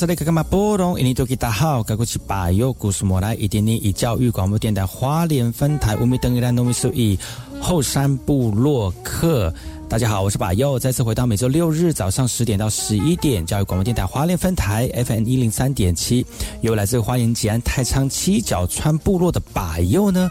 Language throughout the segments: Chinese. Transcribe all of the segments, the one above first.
是那个干嘛波动？印尼多吉大好，该过去把右故事莫来一点点以教育广播电台花莲分台乌米登伊兰农民数以后山部落客。大家好，我是把右，再次回到每周六日早上十点到十一点教育广播电台花莲分台 FM 一零三点七，由来自花莲吉安太仓七角川部落的把右呢。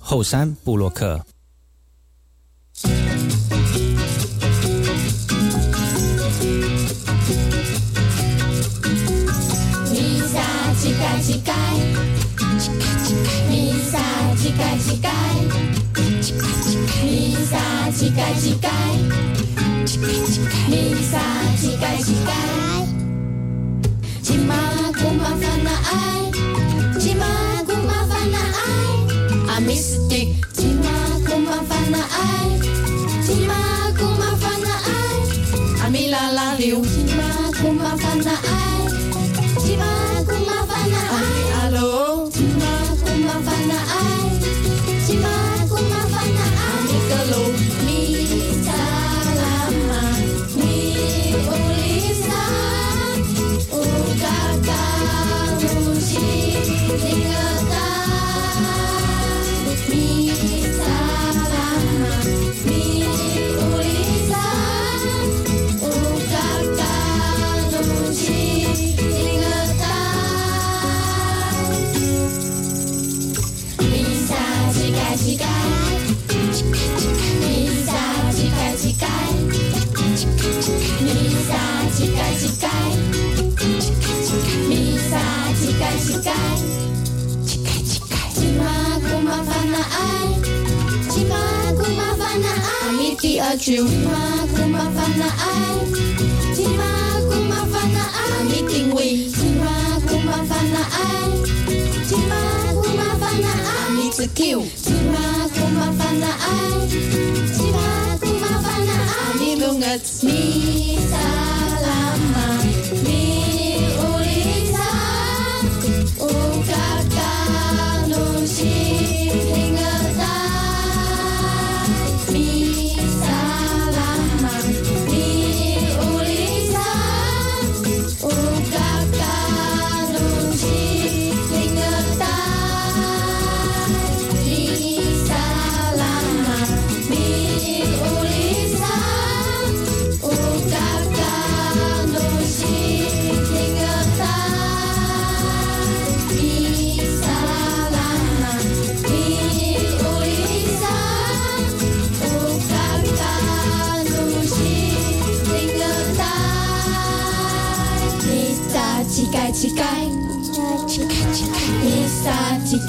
后山布洛克。妈烦恼爱，起码姑妈烦恼爱，阿弥第二句，起码姑妈烦恼爱，起码姑妈烦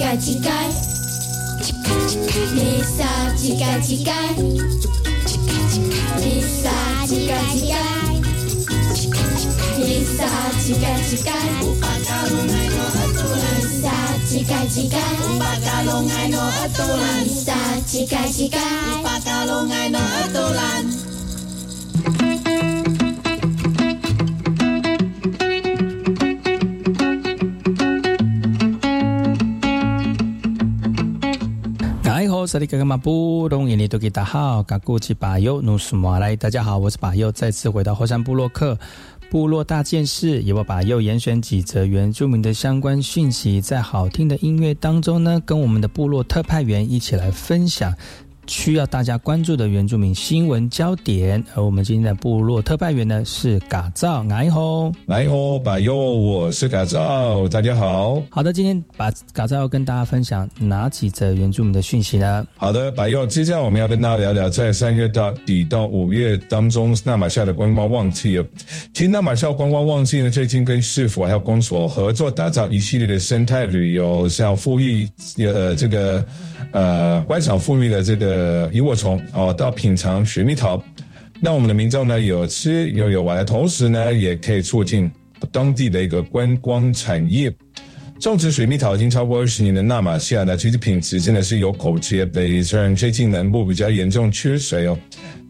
撒乞丐乞丐，弥撒乞丐乞丐，弥撒乞丐乞丐，弥撒乞丐乞丐，弥撒乞丐乞丐，弥撒乞丐乞丐。萨利格格马布隆印尼多吉达好，嘎古吉巴尤努苏马来，大家好，我是巴尤，再次回到火山部落克部落大件事，由我巴尤严选几则原住民的相关讯息，在好听的音乐当中呢，跟我们的部落特派员一起来分享。需要大家关注的原住民新闻焦点，而我们今天的部落特派员呢是嘎造矮吼，来哦，把哟，我是嘎造，大家好。好的，今天把嘎造要跟大家分享哪几则原住民的讯息呢？好的，把哟，接下来我们要跟大家聊聊，在三月到底到五月当中，纳马夏的观光旺季哦。其实纳马夏观光旺季呢，最近跟市府还有公所合作，打造一系列的生态旅游，像富裕呃这个呃观赏富裕的这个呃萤火虫哦，到品尝水蜜桃，那我们的民众呢有吃又有玩同时呢，也可以促进当地的一个观光产业。种植水蜜桃已经超过二十年的纳马西亚呢，其实品质真的是有口皆碑。虽然最近南部比较严重缺水哦，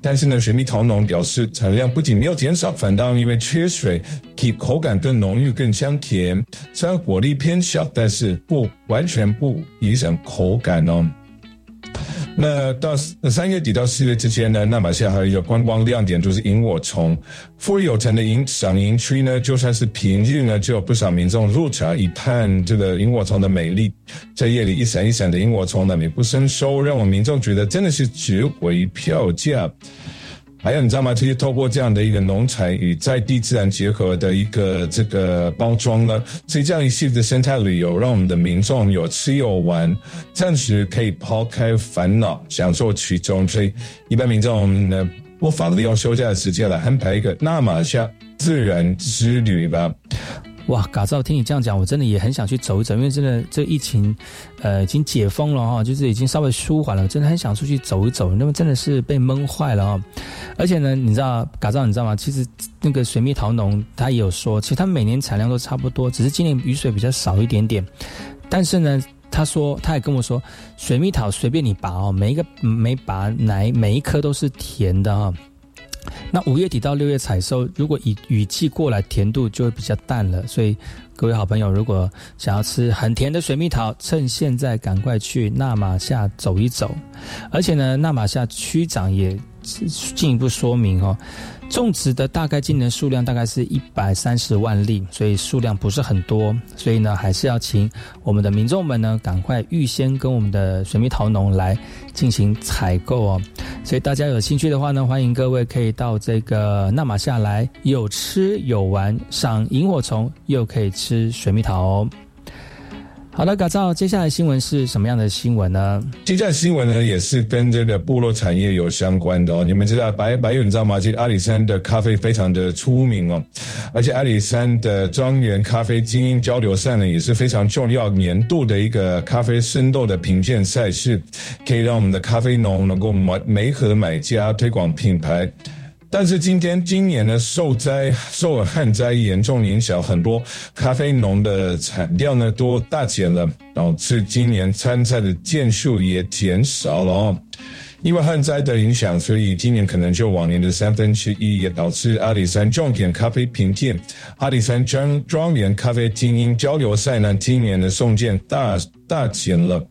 但是呢，水蜜桃农表示产量不仅没有减少，反倒因为缺水，其口感更浓郁、更香甜。虽然果粒偏小，但是不完全不影响口感哦。那到三月底到四月之间呢，那马夏还有一个观光亮点就是萤火虫。富裕有城的萤赏萤区呢，就算是平日呢，就有不少民众入场一探这个萤火虫的美丽。在夜里一闪一闪的萤火虫呢，美不胜收，让我们民众觉得真的是值回票价。还有你知道吗？这些透过这样的一个农产与在地自然结合的一个这个包装呢，所以这样一系列的生态旅游，让我们的民众有吃有玩，暂时可以抛开烦恼，享受其中。所以一般民众呢，不妨利用休假的时间来安排一个纳马夏自然之旅吧。哇，嘎造，听你这样讲，我真的也很想去走一走，因为真的这疫情，呃，已经解封了哈，就是已经稍微舒缓了，真的很想出去走一走。那么真的是被闷坏了啊！而且呢，你知道嘎造，你知道吗？其实那个水蜜桃农他也有说，其实他每年产量都差不多，只是今年雨水比较少一点点。但是呢，他说他也跟我说，水蜜桃随便你拔哦，每一个每拔哪每一颗都是甜的哈。那五月底到六月采收，如果以雨季过来，甜度就会比较淡了。所以各位好朋友，如果想要吃很甜的水蜜桃，趁现在赶快去纳马夏走一走。而且呢，纳马夏区长也进一步说明哦。种植的大概今年数量大概是一百三十万粒，所以数量不是很多，所以呢，还是要请我们的民众们呢，赶快预先跟我们的水蜜桃农来进行采购哦。所以大家有兴趣的话呢，欢迎各位可以到这个纳马夏来，有吃有玩，赏萤火虫，又可以吃水蜜桃哦。好的，改造。接下来新闻是什么样的新闻呢？接下来新闻呢，也是跟这个部落产业有相关的哦。你们知道白白玉，你知道吗？其实阿里山的咖啡非常的出名哦，而且阿里山的庄园咖啡精英交流赛呢，也是非常重要年度的一个咖啡深度的评鉴赛事，可以让我们的咖啡农能够买媒合买家推广品牌。但是今天今年呢，受灾受了旱灾严重影响，很多咖啡农的产量呢都大减了，导致今年参赛的件数也减少了哦。因为旱灾的影响，所以今年可能就往年的三分之一，也导致阿里山重点咖啡评鉴、阿里山庄庄园咖啡精英交流赛呢，今年的送件大大减了。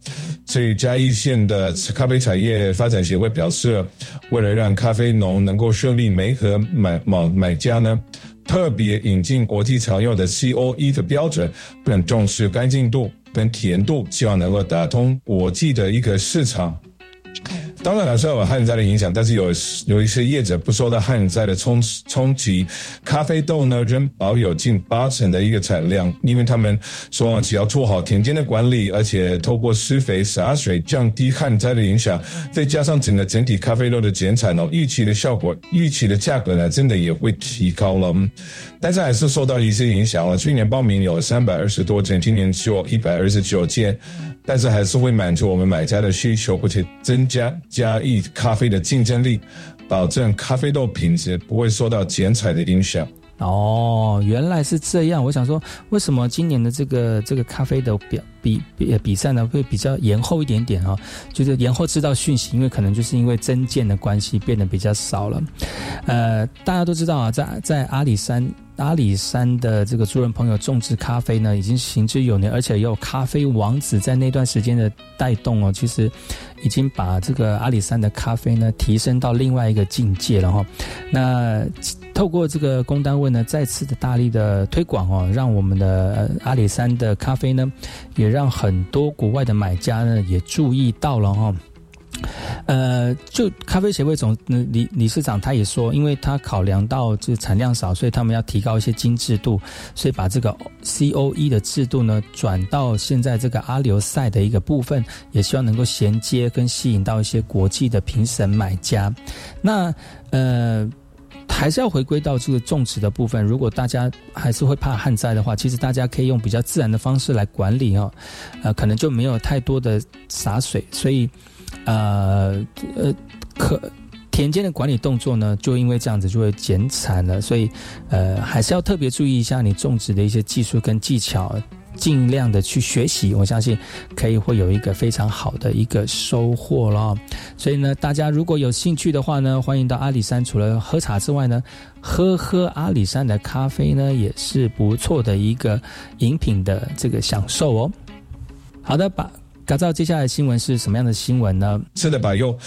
所以嘉义县的咖啡产业发展协会表示，为了让咖啡农能够顺利媒合买买买家呢，特别引进国际常用的 COE 的标准，更重视干净度跟甜度，希望能够打通国际的一个市场。当然了，受有旱灾的影响，但是有有一些业者不受到旱灾的冲冲击，咖啡豆呢仍保有近八成的一个产量，因为他们说只要做好田间的管理，而且透过施肥洒水降低旱灾的影响，再加上整个整体咖啡豆的减产哦，预期的效果，预期的价格呢，真的也会提高了。但是还是受到一些影响了，去年报名有三百二十多件，今年只有一百二十九件。但是还是会满足我们买家的需求，而且增加嘉益咖啡的竞争力，保证咖啡豆品质不会受到剪彩的影响。哦，原来是这样。我想说，为什么今年的这个这个咖啡的比比比比赛呢会比较延后一点点啊？就是延后知道讯息，因为可能就是因为增建的关系变得比较少了。呃，大家都知道啊，在在阿里山。阿里山的这个族人朋友种植咖啡呢，已经行之有年，而且也有咖啡王子在那段时间的带动哦，其实已经把这个阿里山的咖啡呢提升到另外一个境界了哈。那透过这个工单位呢，再次的大力的推广哦，让我们的阿里山的咖啡呢，也让很多国外的买家呢也注意到了哈。呃，就咖啡协会总理理事长他也说，因为他考量到这产量少，所以他们要提高一些精致度，所以把这个 C O E 的制度呢转到现在这个阿留赛的一个部分，也希望能够衔接跟吸引到一些国际的评审买家。那呃，还是要回归到这个种植的部分。如果大家还是会怕旱灾的话，其实大家可以用比较自然的方式来管理哦，呃，可能就没有太多的洒水，所以。呃呃，可田间的管理动作呢，就因为这样子就会减产了，所以呃还是要特别注意一下你种植的一些技术跟技巧，尽量的去学习，我相信可以会有一个非常好的一个收获了。所以呢，大家如果有兴趣的话呢，欢迎到阿里山，除了喝茶之外呢，喝喝阿里山的咖啡呢，也是不错的一个饮品的这个享受哦。好的，把。改造接下来新闻是什么样的新闻呢？是的，吧？又，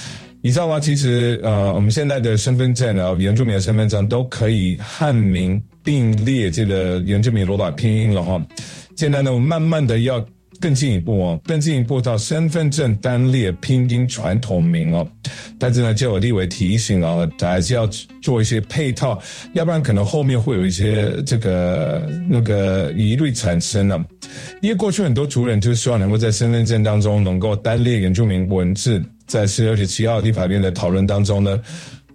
你知道吗？其实呃，我们现在的身份证啊，原住民的身份证都可以汉名并列这个原住民罗马拼音了哈。现在呢，我们慢慢的要。更进一步哦，更进一步到身份证单列拼音传统名哦，但是呢，就有立委提醒哦，还是要做一些配套，要不然可能后面会有一些这个那个疑虑产生了。因为过去很多族人就是希望能够在身份证当中能够单列原住民文字，在四月十七号立法院的讨论当中呢，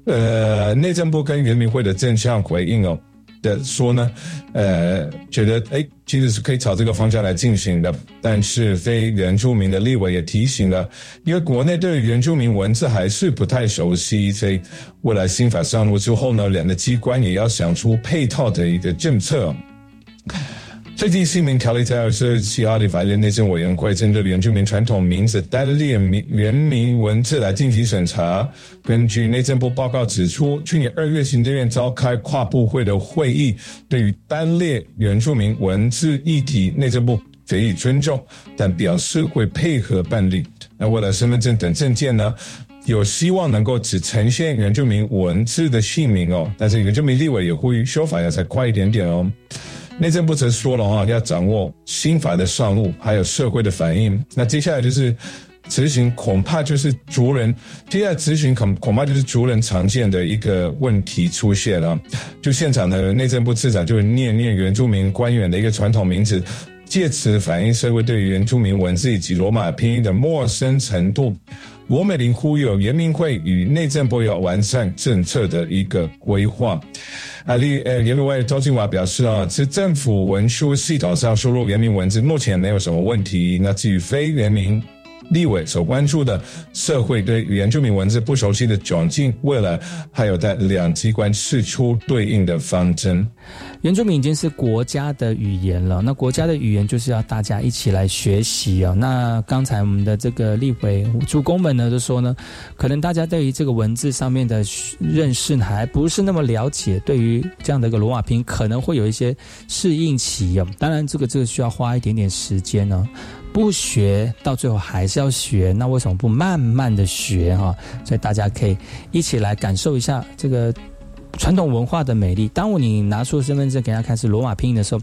呃，内政部跟原民会的正向回应哦。的说呢，呃，觉得哎，其实是可以朝这个方向来进行的。但是非原住民的立委也提醒了，因为国内对原住民文字还是不太熟悉，所以未来新法上路之后呢，两个机关也要想出配套的一个政策。最近新民条例在二十七号立法院内政委员会针对原住民传统名字单列名原名文字来进行审查。根据内政部报告指出，去年二月行政院召开跨部会的会议，对于单列原住民文字议题，内政部给予尊重，但表示会配合办理。那为了身份证等证件呢，有希望能够只呈现原住民文字的姓名哦。但是原住民立委也呼吁修法要再快一点点哦。内政部则说了啊，要掌握新法的上路，还有社会的反应。那接下来就是执行，恐怕就是族人。接下来执行恐恐怕就是族人常见的一个问题出现了。就现场的内政部次长就念念原住民官员的一个传统名字，借此反映社会对原住民文字以及罗马拼音的陌生程度。罗美玲呼吁原民会与内政部要完善政策的一个规划。啊，立呃，原民会周静华表示啊，是政府文书系统上输入原民文字目前没有什么问题。那至于非原民立委所关注的社会对原住民文字不熟悉的窘境，未来还有在两机关释出对应的方针。原住民已经是国家的语言了，那国家的语言就是要大家一起来学习啊。那刚才我们的这个立委主公们呢，就说呢，可能大家对于这个文字上面的认识还不是那么了解，对于这样的一个罗马拼可能会有一些适应期啊。当然，这个这个需要花一点点时间呢。不学到最后还是要学，那为什么不慢慢的学哈？所以大家可以一起来感受一下这个。传统文化的美丽。当你拿出身份证给他看是罗马拼音的时候，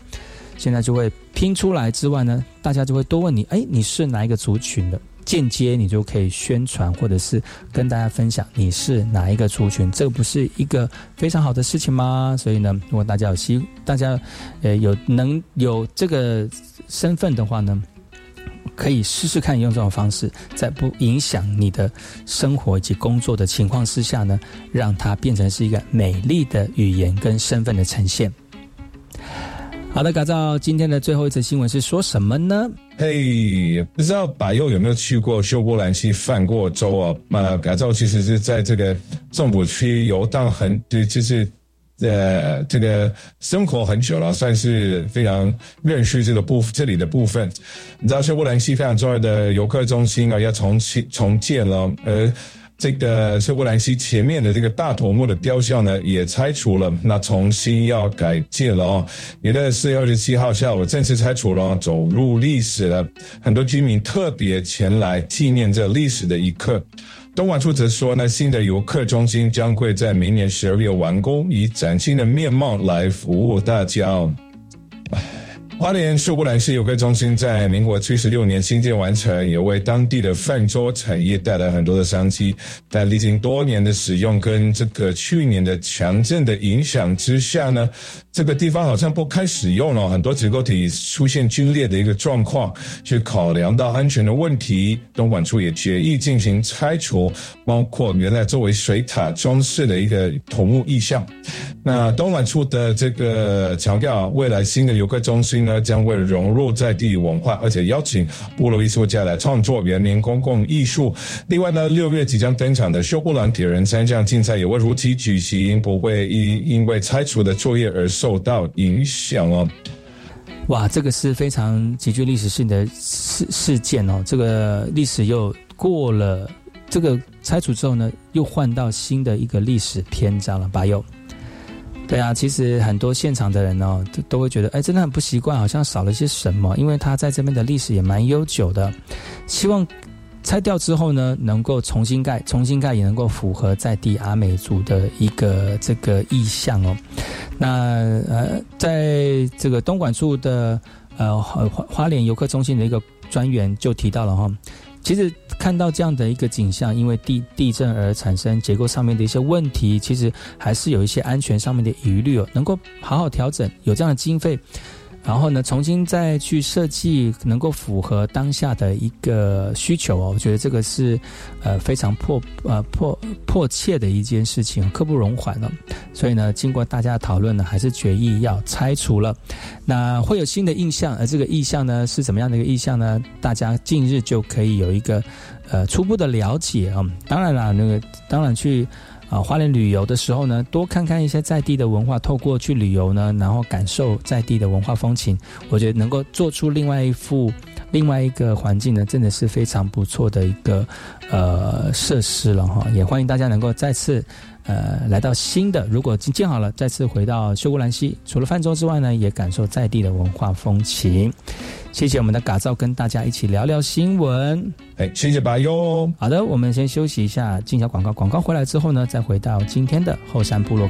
现在就会拼出来之外呢，大家就会多问你：哎，你是哪一个族群的？间接你就可以宣传或者是跟大家分享你是哪一个族群，这不是一个非常好的事情吗？所以呢，如果大家有希，大家呃有能有这个身份的话呢？可以试试看用这种方式，在不影响你的生活以及工作的情况之下呢，让它变成是一个美丽的语言跟身份的呈现。好的，改造今天的最后一则新闻是说什么呢？嘿，不知道百佑有没有去过修波兰西泛过州啊？那改造其实是在这个政府区游荡很，对，就是。呃，这个生活很久了，算是非常认识这个部这里的部分。你知道，修波兰西非常重要的游客中心啊，要重新重建了。而这个修波兰西前面的这个大头目的雕像呢，也拆除了，那重新要改建了哦。也在四月二十七号下午正式拆除了，走入历史了。很多居民特别前来纪念这历史的一刻。东莞处则说呢，新的游客中心将会在明年十二月完工，以崭新的面貌来服务大家。花莲秀布兰市游客中心在民国七十六年新建完成，也为当地的饭桌产业带来很多的商机。但历经多年的使用跟这个去年的强震的影响之下呢，这个地方好像不开使用了，很多结构体出现龟裂的一个状况。去考量到安全的问题，东莞处也决议进行拆除，包括原来作为水塔装饰的一个桐木意象。那东莞处的这个强调，未来新的游客中心。呢，将会融入在地文化，而且邀请部落艺术家来创作园林公共艺术。另外呢，六月即将登场的修布兰铁人三项竞赛也会如期举行，不会因因为拆除的作业而受到影响哦。哇，这个是非常极具历史性的事事件哦。这个历史又过了，这个拆除之后呢，又换到新的一个历史篇章了，巴佑。对啊，其实很多现场的人呢，都都会觉得，哎，真的很不习惯，好像少了些什么。因为他在这边的历史也蛮悠久的，希望拆掉之后呢，能够重新盖，重新盖也能够符合在地阿美族的一个这个意向哦。那呃，在这个东莞处的呃花花莲游客中心的一个专员就提到了哈。其实看到这样的一个景象，因为地地震而产生结构上面的一些问题，其实还是有一些安全上面的疑虑哦。能够好好调整，有这样的经费，然后呢，重新再去设计能够符合当下的一个需求哦，我觉得这个是呃非常迫呃迫迫切的一件事情，刻不容缓了。所以呢，经过大家的讨论呢，还是决议要拆除了。那会有新的印象，而这个意象呢是怎么样的一个意象呢？大家近日就可以有一个呃初步的了解啊。当然啦，那个当然去。啊，花莲旅游的时候呢，多看看一些在地的文化，透过去旅游呢，然后感受在地的文化风情，我觉得能够做出另外一幅、另外一个环境呢，真的是非常不错的一个呃设施了哈。也欢迎大家能够再次。呃，来到新的，如果建好了，再次回到修姑兰溪，除了泛舟之外呢，也感受在地的文化风情。谢谢我们的嘎造，跟大家一起聊聊新闻。哎，谢谢白哟。好的，我们先休息一下，进小广告。广告回来之后呢，再回到今天的后山部落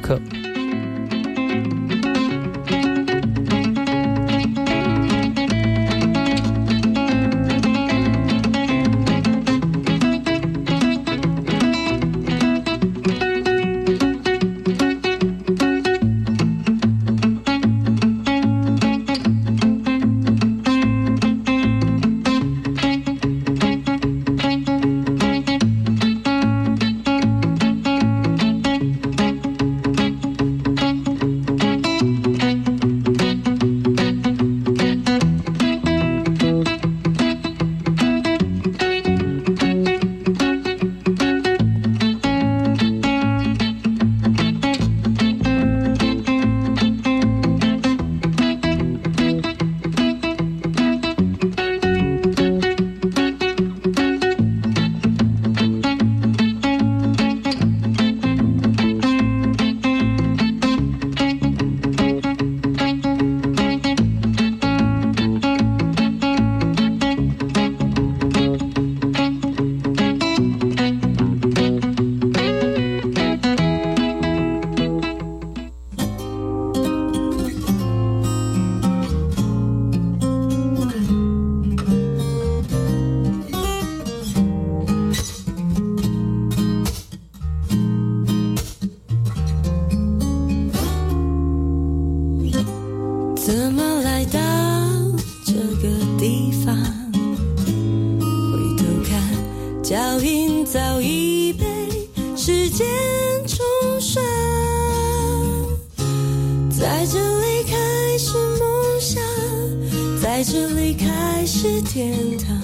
天堂，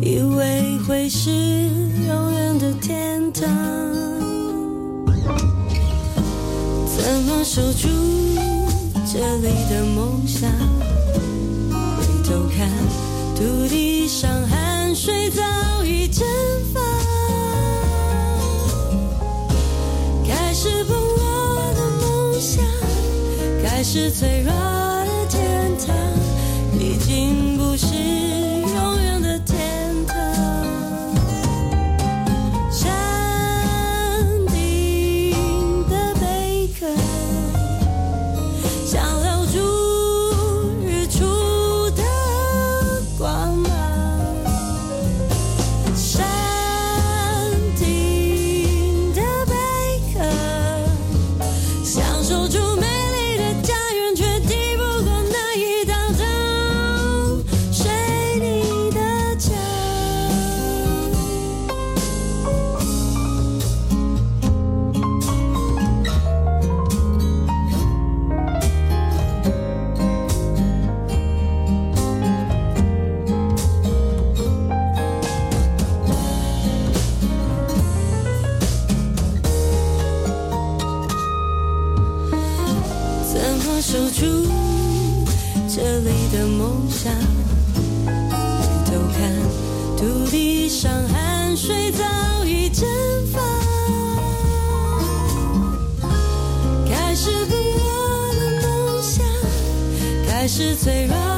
以为会是永远的天堂。怎么守住这里的梦想？回头看土地上，汗水早已蒸发。开始不落的梦想，开始脆弱。出这里的梦想回头看土地上汗水早已蒸发。开始不落的梦想开始脆弱。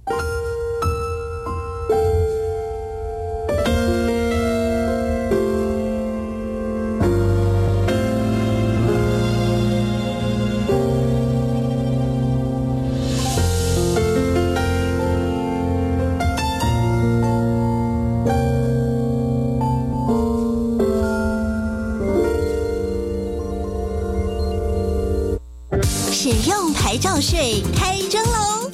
税开征喽！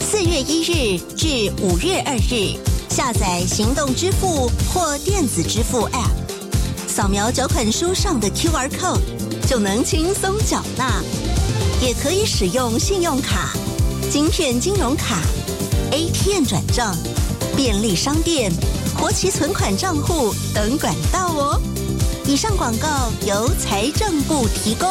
四月一日至五月二日，下载行动支付或电子支付 App，扫描缴款书上的 QR code，就能轻松缴纳。也可以使用信用卡、金片金融卡、ATM 转账、便利商店、活期存款账户等管道哦。以上广告由财政部提供。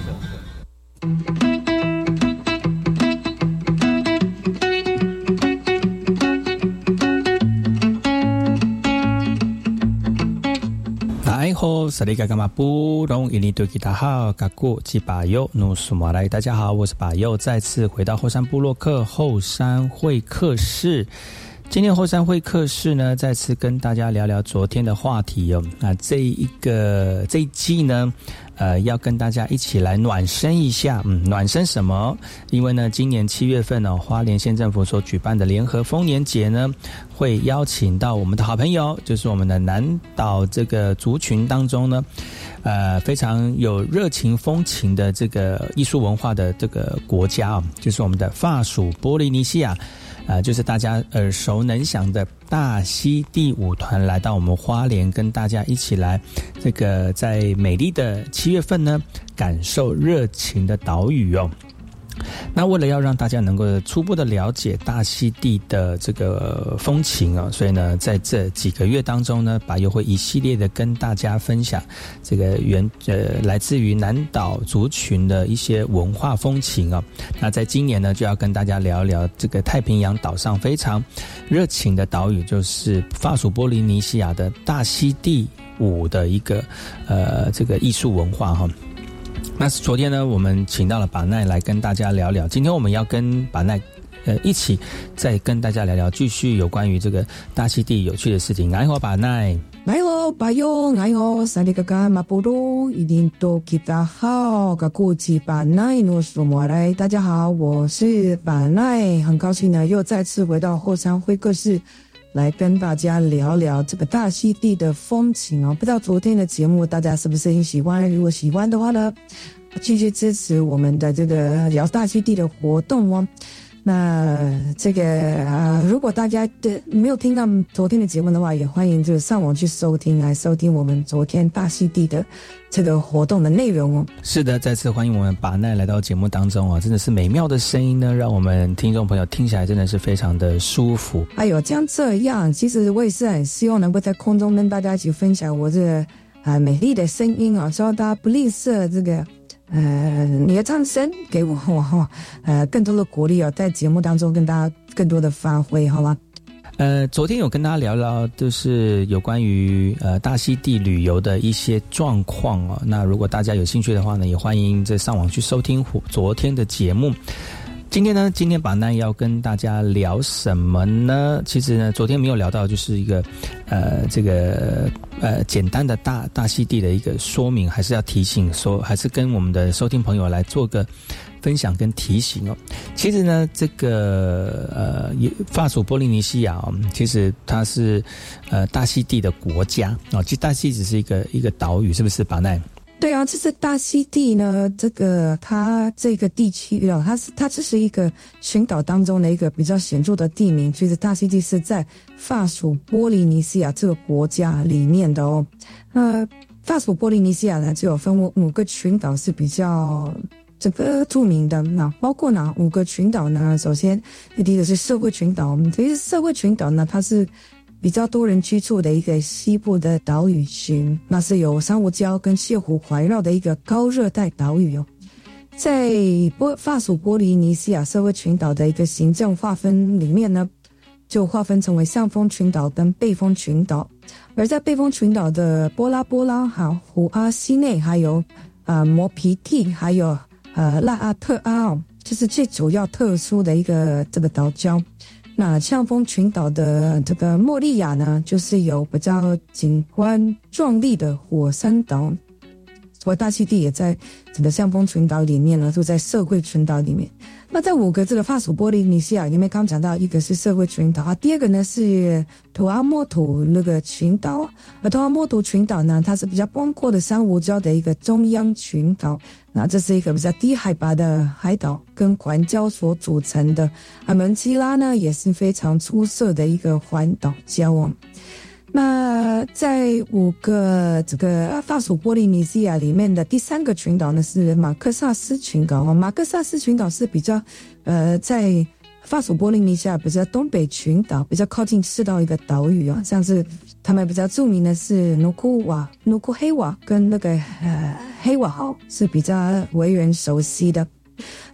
萨利嘎嘎马布隆伊尼多吉达好，嘎古吉巴尤努苏马来，大家好，我是巴尤，再次回到后山部落克后山会客室。今天后山会客室呢，再次跟大家聊聊昨天的话题哦。那这一个这一季呢，呃，要跟大家一起来暖身一下。嗯，暖身什么？因为呢，今年七月份呢、哦，花莲县政府所举办的联合丰年节呢，会邀请到我们的好朋友，就是我们的南岛这个族群当中呢，呃，非常有热情风情的这个艺术文化的这个国家哦，就是我们的法属波利尼西亚。啊、就是大家耳熟能详的大溪第五团来到我们花莲，跟大家一起来这个在美丽的七月份呢，感受热情的岛屿哦。那为了要让大家能够初步的了解大溪地的这个风情啊，所以呢，在这几个月当中呢，把又会一系列的跟大家分享这个原呃来自于南岛族群的一些文化风情啊。那在今年呢，就要跟大家聊一聊这个太平洋岛上非常热情的岛屿，就是法属波利尼西亚的大溪地舞的一个呃这个艺术文化哈。那昨天呢，我们请到了把奈来跟大家聊聊。今天我们要跟把奈，呃，一起再跟大家聊聊，继续有关于这个大溪地有趣的事情。来好，把奈，来好，巴友，来好，萨利嘎嘎马布鲁，一定都给大好，嘎古吉把奈诺苏莫来，大家好，我是把奈，很高兴呢，又再次回到后山会客室。来跟大家聊聊这个大溪地的风情哦。不知道昨天的节目大家是不是很喜欢？如果喜欢的话呢，继续支持我们的这个聊大溪地的活动哦。那这个啊，如果大家的没有听到昨天的节目的话，也欢迎就是上网去收听，来收听我们昨天大溪地的这个活动的内容哦。是的，再次欢迎我们把奈来到节目当中啊，真的是美妙的声音呢，让我们听众朋友听起来真的是非常的舒服。哎呦，这样这样，其实我也是很希望能够在空中跟大家一起分享我这个啊美丽的声音啊，希望大家不吝啬这个。呃你的唱声给我哈呃更多的鼓励哦，在节目当中跟大家更多的发挥，好吗？呃，昨天有跟大家聊聊，就是有关于呃大溪地旅游的一些状况哦。那如果大家有兴趣的话呢，也欢迎在上网去收听昨天的节目。今天呢，今天把那要跟大家聊什么呢？其实呢，昨天没有聊到，就是一个呃这个呃简单的大大溪地的一个说明，还是要提醒说，还是跟我们的收听朋友来做个。分享跟提醒哦，其实呢，这个呃，法属波利尼西亚哦，其实它是呃大溪地的国家哦，其实大溪只是一个一个岛屿，是不是？巴奈？对啊，这是大溪地呢，这个它这个地区啊，它是它这是一个群岛当中的一个比较显著的地名，其实大溪地是在法属波利尼西亚这个国家里面的哦。呃，法属波利尼西亚呢，就有分五五个群岛是比较。这个著名的那包括哪五个群岛呢？首先，第一个是社会群岛。其实社会群岛呢，它是比较多人居住的一个西部的岛屿群，那是有珊瑚礁跟泻湖环绕的一个高热带岛屿哦。在波法属波利尼西亚社会群岛的一个行政划分里面呢，就划分成为上风群岛跟背风群岛。而在背风群岛的波拉波拉、哈胡阿西内，还有啊摩皮蒂，还有。呃，拉阿特阿哦，这是最主要特殊的一个这个岛礁。那象峰群岛的这个莫利亚呢，就是有比较景观壮丽的火山岛。所以大溪地也在整个象峰群岛里面呢，就在社会群岛里面。那在五个这个法属波利尼西亚里面，刚讲到一个是社会群岛啊，第二个呢是图阿莫图那个群岛。而图阿莫图群岛呢，它是比较广阔的珊瑚礁的一个中央群岛。那这是一个比较低海拔的海岛跟环礁所组成的。而门基拉呢，也是非常出色的一个环岛礁哦。那在五个这个法属波利尼西亚里面的第三个群岛呢，是马克萨斯群岛马克萨斯群岛是比较，呃，在法属波利尼西亚比较东北群岛，比较靠近赤道一个岛屿啊。像是他们比较著名的是努库瓦、努库黑瓦跟那个呃黑瓦号是比较为人熟悉的。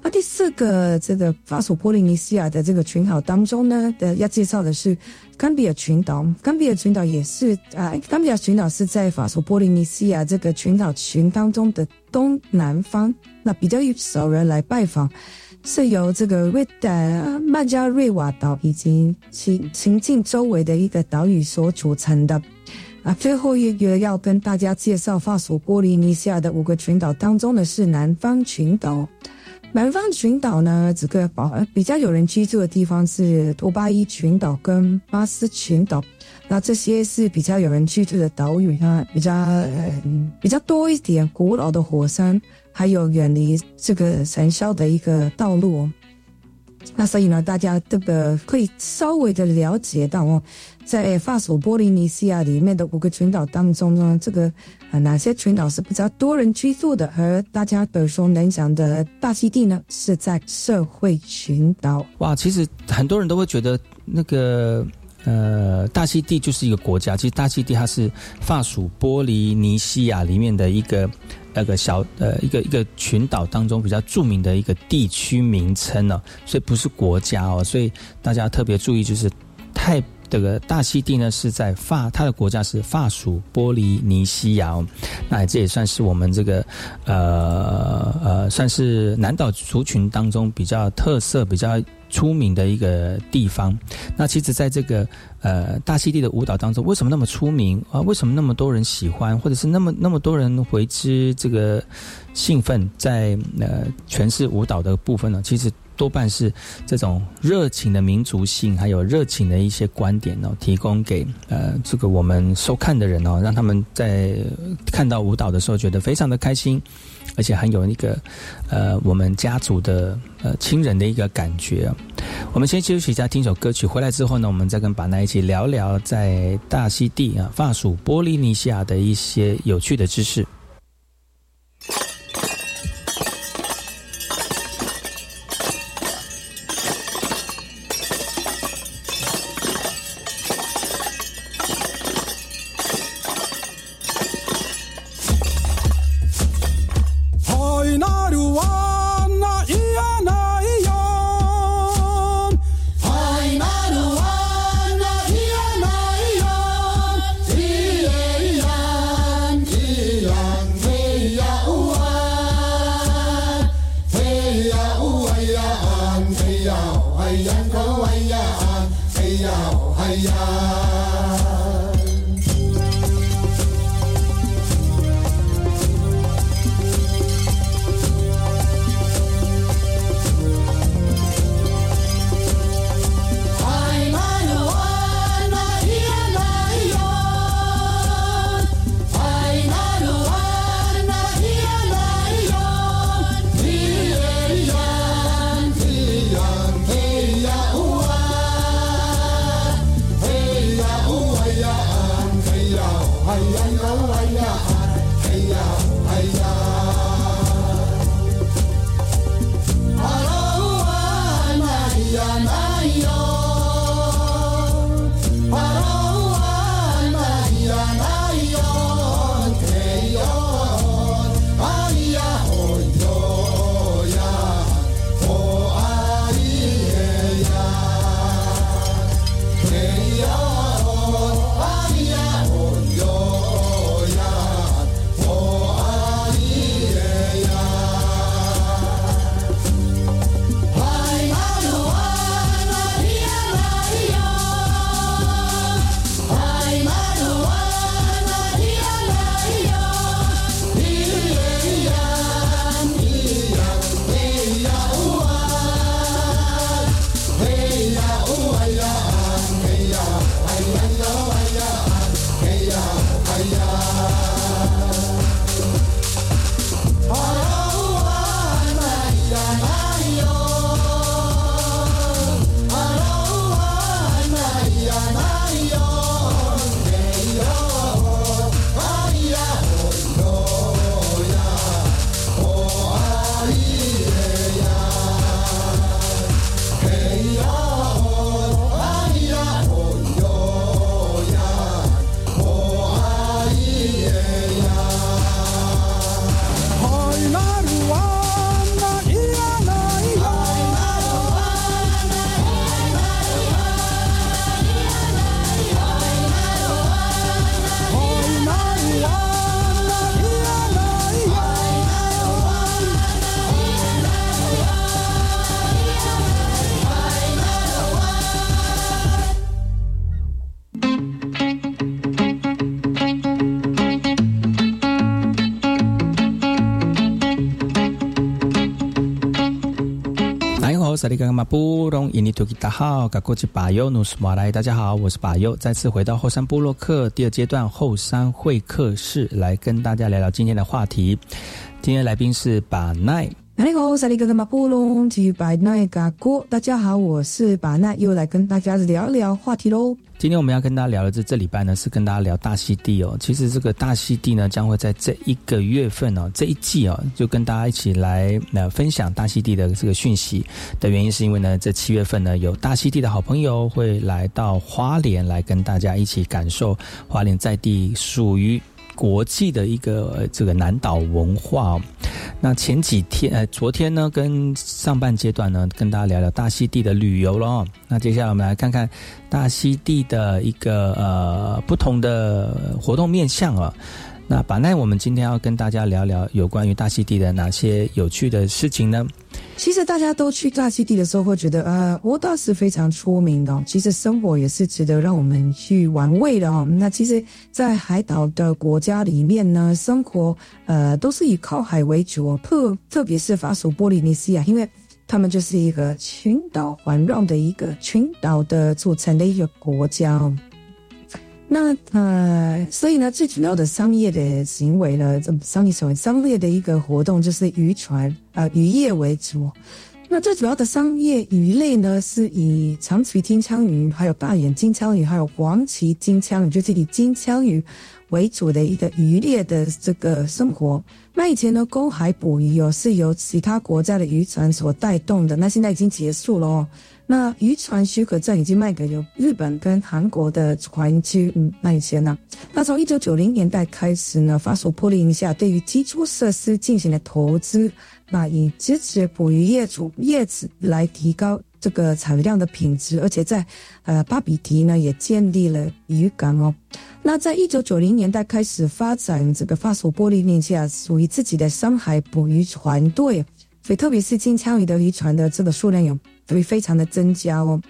那第四个这个法属波利尼西亚的这个群岛当中呢，的要介绍的是冈比亚群岛。冈比亚群岛也是啊，冈比亚群岛是在法属波利尼西亚这个群岛群当中的东南方，那比较少人来拜访，是由这个瑞达曼加瑞瓦岛以及其邻近周围的一个岛屿所组成的。啊，最后一个要跟大家介绍法属波利尼西亚的五个群岛当中的是南方群岛。南方群岛呢，这个保比较有人居住的地方是多巴伊群岛跟巴斯群岛，那这些是比较有人居住的岛屿啊，比较比较多一点古老的火山，还有远离这个尘嚣的一个道路。那所以呢，大家这个可以稍微的了解到哦，在法属波利尼西亚里面的五个群岛当中呢，这个呃哪些群岛是比较多人居住的，而大家耳熟能详的大溪地呢，是在社会群岛。哇，其实很多人都会觉得那个呃大溪地就是一个国家，其实大溪地它是法属波利尼西亚里面的一个。那个小呃一个一个群岛当中比较著名的一个地区名称呢，所以不是国家哦，所以大家特别注意，就是太这个大溪地呢是在法，它的国家是法属波利尼西亚，那这也算是我们这个呃呃算是南岛族群当中比较特色比较。出名的一个地方，那其实，在这个呃大溪地的舞蹈当中，为什么那么出名啊？为什么那么多人喜欢，或者是那么那么多人为之这个兴奋，在呃诠释舞蹈的部分呢？其实。多半是这种热情的民族性，还有热情的一些观点哦，提供给呃这个我们收看的人哦，让他们在看到舞蹈的时候觉得非常的开心，而且很有一个呃我们家族的呃亲人的一个感觉。我们先休息一下，听首歌曲，回来之后呢，我们再跟板奈一起聊聊在大溪地啊，法属波利尼西亚的一些有趣的知识。萨利格马布隆伊尼图吉达好，嘎过去巴尤努斯马来，大家好，我是巴尤，再次回到后山部落克第二阶段后山会客室，来跟大家聊聊今天的话题。今天来宾是巴奈。你好，萨利格马布隆吉巴奈嘎过，大家好，我是巴奈，又来跟大家聊聊话题喽。今天我们要跟大家聊的这这礼拜呢，是跟大家聊大溪地哦。其实这个大溪地呢，将会在这一个月份哦，这一季哦，就跟大家一起来呃分享大溪地的这个讯息的原因，是因为呢，这七月份呢，有大溪地的好朋友会来到花莲来跟大家一起感受花莲在地属于国际的一个这个南岛文化。那前几天呃，昨天呢，跟上半阶段呢，跟大家聊聊大溪地的旅游了。那接下来我们来看看大溪地的一个呃不同的活动面向啊。那把奈，我们今天要跟大家聊聊有关于大溪地的哪些有趣的事情呢？其实大家都去大溪地的时候，会觉得呃，我倒是非常出名的。其实生活也是值得让我们去玩味的哦。那其实，在海岛的国家里面呢，生活呃都是以靠海为主，特特别是法属波利尼西亚，因为他们就是一个群岛环绕的一个群岛的组成的一个国家。那呃，所以呢，最主要的商业的行为呢，这商业行为商业的一个活动就是渔船啊渔业为主。那最主要的商业鱼类呢，是以长鳍金枪鱼、还有大眼金枪鱼、还有黄鳍金枪鱼，就是以金枪鱼为主的一个渔猎的这个生活。那以前呢，公海捕鱼哦，是由其他国家的渔船所带动的，那现在已经结束了哦。那渔船许可证已经卖给有日本跟韩国的船只，嗯，那以前呢？那从一九九零年代开始呢，法属波利尼西亚对于基础设施进行了投资，那以支持捕鱼业主业子来提高这个产量的品质，而且在呃巴比提呢也建立了渔港哦。那在一九九零年代开始发展这个法属波利尼西亚属于自己的深海捕鱼船队。所以特别是金枪鱼的渔船的这个数量有会非常的增加哦。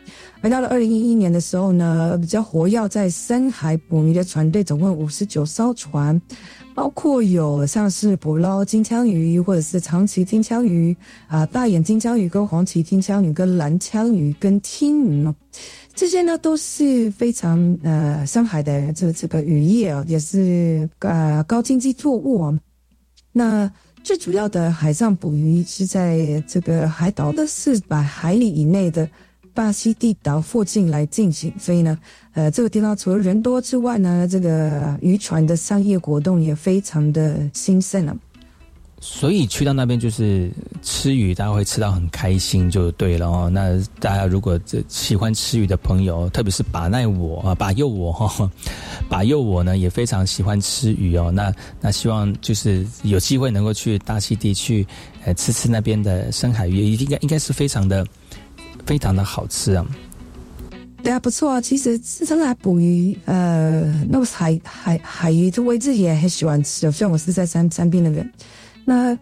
而到了二零一一年的时候呢，比较活跃在深海捕鱼的船队总共五十九艘船，包括有像是捕捞金枪鱼或者是长鳍金枪鱼啊、大眼金枪鱼跟黄鳍金枪鱼跟蓝枪鱼跟听鱼哦。这些呢都是非常呃上海的这这个渔业哦，也是呃高经济作物哦。那最主要的海上捕鱼是在这个海岛的四百海里以内的巴西地岛附近来进行，所以呢，呃，这个地方除了人多之外呢，这个渔船的商业活动也非常的兴盛了。所以去到那边就是吃鱼，大家会吃到很开心，就对了哦。那大家如果这喜欢吃鱼的朋友，特别是把奈我啊，把佑我 哈，把佑我呢也非常喜欢吃鱼哦。那那希望就是有机会能够去大溪地去，呃，吃吃那边的深海鱼，应该应该是非常的非常的好吃啊。对啊，不错啊。其实深海捕鱼，呃，那个海海海鱼，这我自己也很喜欢吃的。虽然我是在山山边那边。那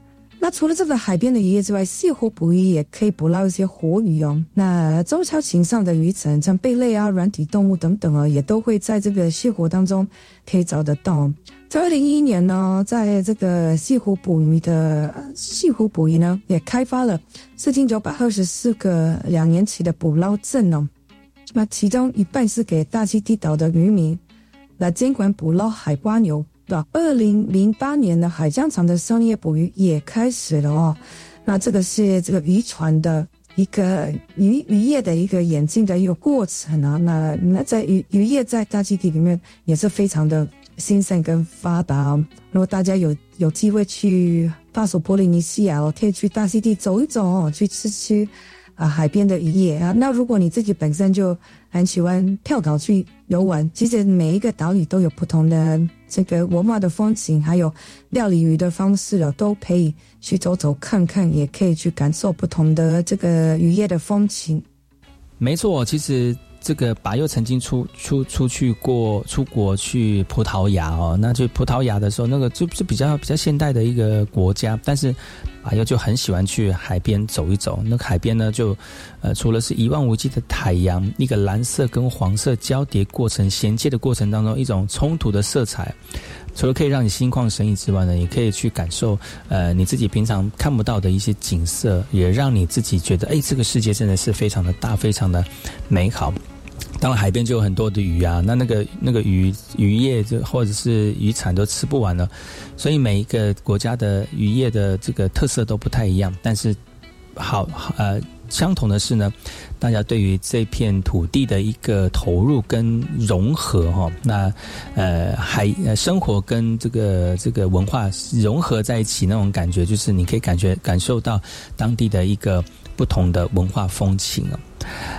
那除了这个海边的渔业之外，西湖捕鱼也可以捕捞一些活鱼哦。那中小型上的鱼层，像贝类啊、软体动物等等啊，也都会在这个西湖当中可以找得到。在二零一一年呢，在这个西湖捕鱼的西湖捕鱼呢，也开发了四千九百二十四个两年期的捕捞证哦。那其中一半是给大溪地岛的渔民来监管捕捞海瓜牛。对吧？二零零八年的海江场的商业捕鱼也开始了哦。那这个是这个渔船的一个渔渔业的一个演进的一个过程啊。那那在渔渔业在大溪地里面也是非常的兴盛跟发达。如果大家有有机会去巴索波利尼西亚哦，可以去大溪地走一走哦，去吃吃啊海边的渔业啊。那如果你自己本身就很喜欢跳岛去游玩，其实每一个岛屿都有不同的。这个文化的风情，还有料理鱼的方式啊，都可以去走走看看，也可以去感受不同的这个渔业的风情。没错，其实这个把又曾经出出出去过出国去葡萄牙哦，那去葡萄牙的时候，那个就是比较比较现代的一个国家，但是啊又就很喜欢去海边走一走。那海边呢，就呃除了是一望无际的海洋，一个蓝色跟黄色交叠过程衔接的过程当中，一种冲突的色彩。除了可以让你心旷神怡之外呢，也可以去感受呃你自己平常看不到的一些景色，也让你自己觉得哎，这个世界真的是非常的大，非常的美好。当然，海边就有很多的鱼啊，那那个那个鱼渔业就或者是渔产都吃不完了，所以每一个国家的渔业的这个特色都不太一样。但是好呃。相同的是呢，大家对于这片土地的一个投入跟融合哈，那呃海呃生活跟这个这个文化融合在一起那种感觉，就是你可以感觉感受到当地的一个不同的文化风情啊。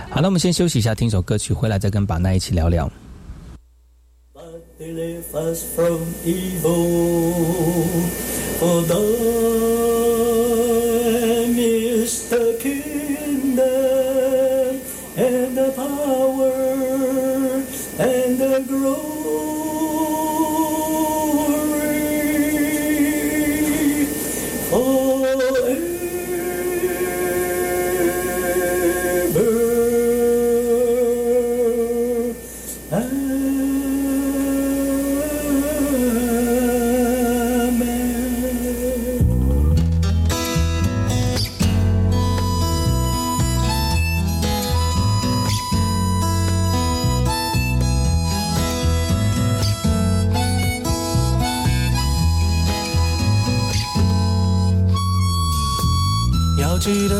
好，那我们先休息一下，听首歌曲，回来再跟宝奈一起聊聊。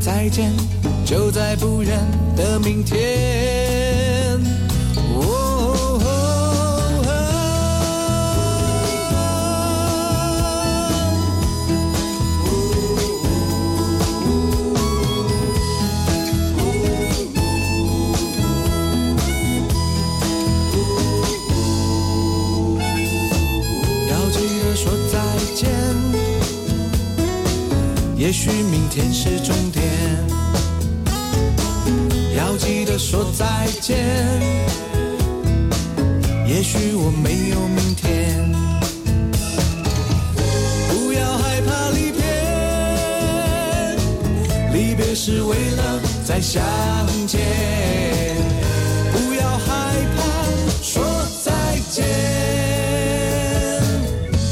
再见，就在不远的明天。要记得说再见，也许明天是终点。记得说再见。也许我没有明天，不要害怕离别，离别是为了再相见。不要害怕说再见，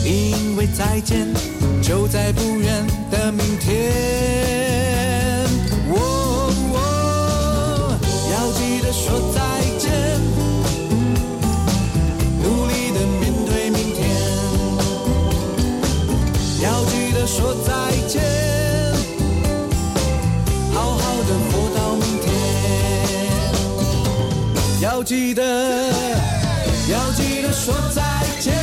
因为再见就在不远的明天。记得，要记得说再见，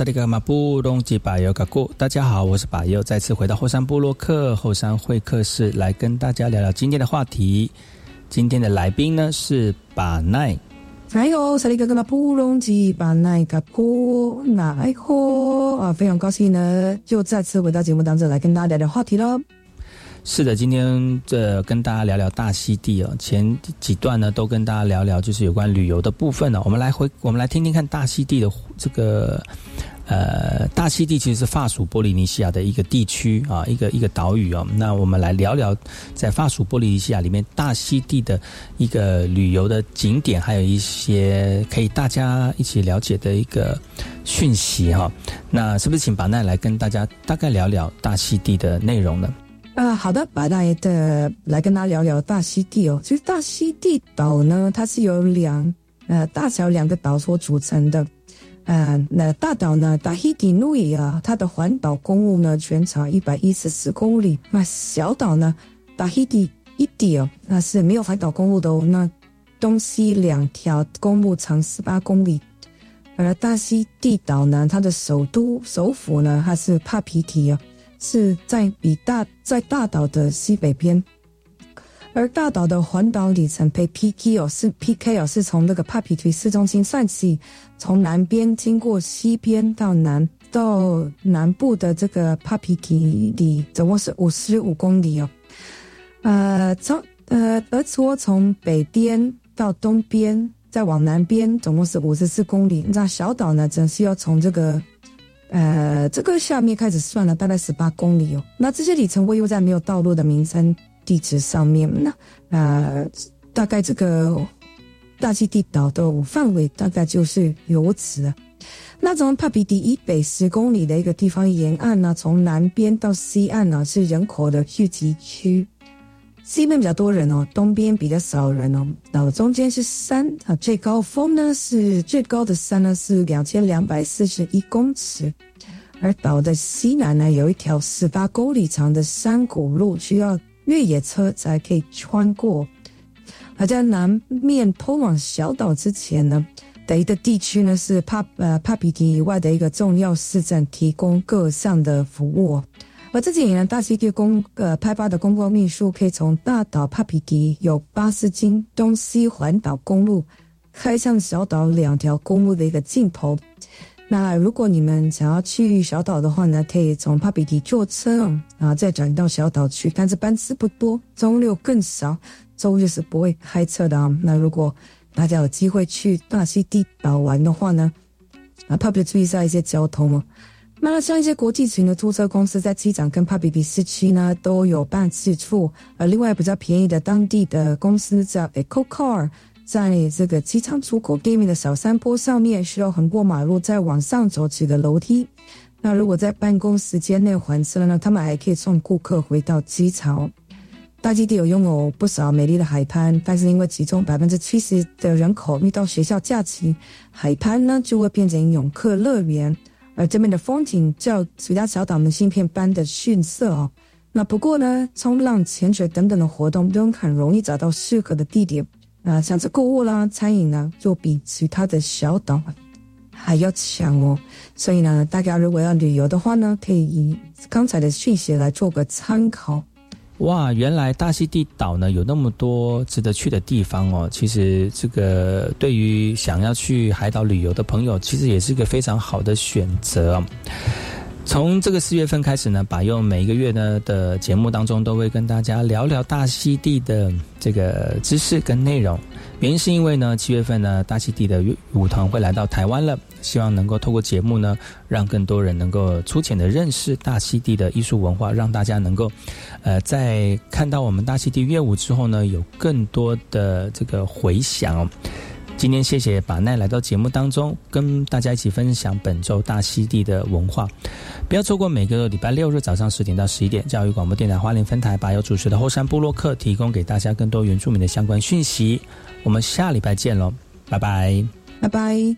萨利格马布隆吉巴尤嘎古，大家好，我是巴尤，再次回到后山部落克后山会客室，来跟大家聊聊今天的话题。今天的来宾呢是巴奈，哎呦萨利格格马布隆吉巴奈嘎古奈霍啊，非常高兴呢，就再次回到节目当中来跟大家聊聊话题喽。是的，今天这跟大家聊聊大溪地哦。前几段呢，都跟大家聊聊就是有关旅游的部分呢、我们来回，我们来听听看大溪地的这个呃，大溪地其实是法属波利尼西亚的一个地区啊，一个一个岛屿哦。那我们来聊聊在法属波利尼西亚里面大溪地的一个旅游的景点，还有一些可以大家一起了解的一个讯息哈、那是不是请巴奈来跟大家大概聊聊大溪地的内容呢？啊，好的，把大家的来跟大家聊聊大溪地哦。其实大溪地岛呢，它是由两呃大小两个岛所组成的。呃，那大岛呢，大溪地努伊啊，它的环岛公路呢全长一百一十四公里。那小岛呢，大溪地一地哦，那是没有环岛公路的哦。那东西两条公路长十八公里。而大溪地岛呢，它的首都首府呢，它是帕皮提哦。是在比大在大岛的西北边，而大岛的环岛里程碑 PK 哦是 PK 哦是从那个帕皮提市中心算起，从南边经过西边到南到南部的这个帕皮提里，总共是五十五公里哦。呃，从呃，而说从北边到东边，再往南边，总共是五十四公里。那小岛呢，则是要从这个。呃，这个下面开始算了，大概十八公里哦。那这些里程位又在没有道路的名称地址上面，那呃，大概这个大溪地岛的范围大概就是如此。那从帕比迪以北十公里的一个地方沿岸呢，从南边到西岸呢是人口的聚集区，西边比较多人哦，东边比较少人哦。然后中间是山啊，最高峰呢是最高的山呢是两千两百四十一公尺，而岛的西南呢有一条十八公里长的山谷路，需要越野车才可以穿过。而在南面通往小岛之前呢，的一个地区呢是帕呃帕皮提以外的一个重要市镇，提供各项的服务。我自己呢，大溪地公呃派发的公共秘书可以从大岛帕皮迪有巴斯金东西环岛公路开向小岛两条公路的一个尽头。那如果你们想要去小岛的话呢，可以从帕皮迪坐车啊，再转到小岛去。但是班次不多，周六更少，周日是不会开车的啊。那如果大家有机会去大溪地岛玩的话呢，啊，特别注意一下一些交通哦。那像一些国际型的租车公司在机场跟帕比比市区呢都有办事处，而另外比较便宜的当地的公司叫 Eco Car，在这个机场出口对面的小山坡上面需要横过马路再往上走几个楼梯。那如果在办公时间内还车呢，他们还可以送顾客回到机场。大基地有拥有不少美丽的海滩，但是因为其中百分之七十的人口遇到学校假期，海滩呢就会变成泳客乐园。而这边的风景较其他小岛们芯片般的逊色哦，那不过呢，冲浪、潜水等等的活动都很容易找到适合的地点。那像是购物啦、餐饮呢，就比其他的小岛还要强哦。所以呢，大家如果要旅游的话呢，可以以刚才的讯息来做个参考。哇，原来大溪地岛呢有那么多值得去的地方哦。其实这个对于想要去海岛旅游的朋友，其实也是一个非常好的选择。从这个四月份开始呢，把用每一个月呢的节目当中，都会跟大家聊聊大溪地的这个知识跟内容。原因是因为呢，七月份呢，大溪地的舞团会来到台湾了，希望能够透过节目呢，让更多人能够粗浅的认识大溪地的艺术文化，让大家能够，呃，在看到我们大溪地乐舞之后呢，有更多的这个回响。今天谢谢把奈来到节目当中，跟大家一起分享本周大溪地的文化。不要错过每个礼拜六日早上十点到十一点，教育广播电台花莲分台把有主持的后山部落客提供给大家更多原住民的相关讯息。我们下礼拜见喽，拜拜，拜拜。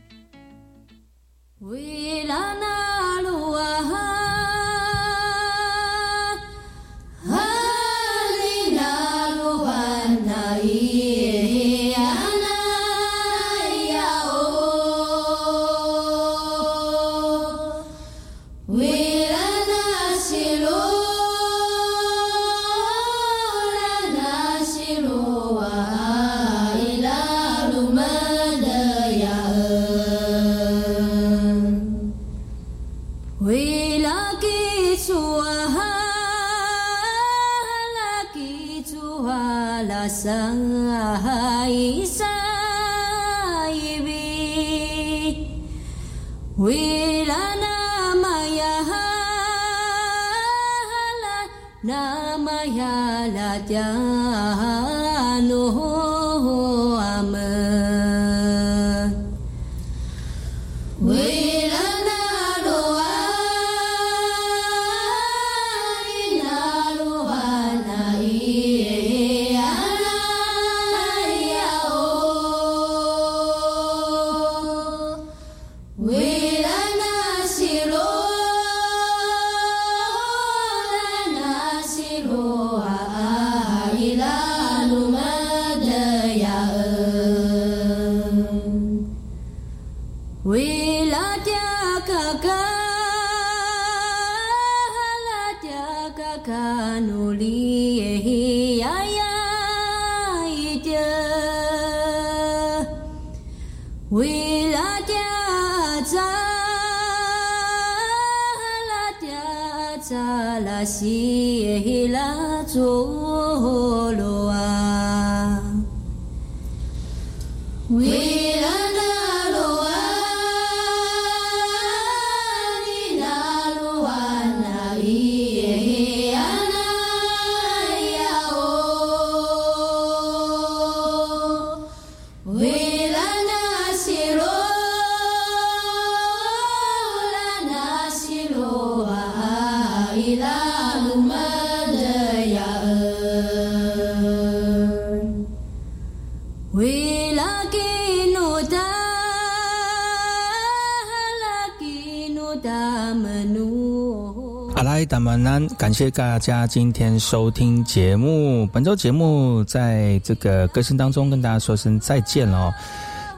呀为了爹，咱，为了爹，咱拉西拉走。感谢大家今天收听节目。本周节目在这个歌声当中跟大家说声再见了哦。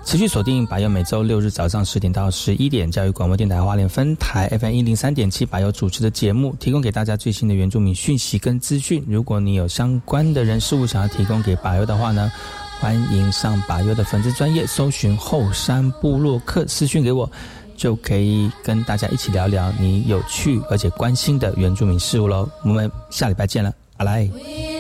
持续锁定百优每周六日早上十点到十一点，教育广播电台花莲分台 FM 一零三点七，百优主持的节目，提供给大家最新的原住民讯息跟资讯。如果你有相关的人事物想要提供给百优的话呢，欢迎上百优的粉丝专业搜寻后山部落客私讯给我。就可以跟大家一起聊聊你有趣而且关心的原住民事物喽。我们下礼拜见了，阿来。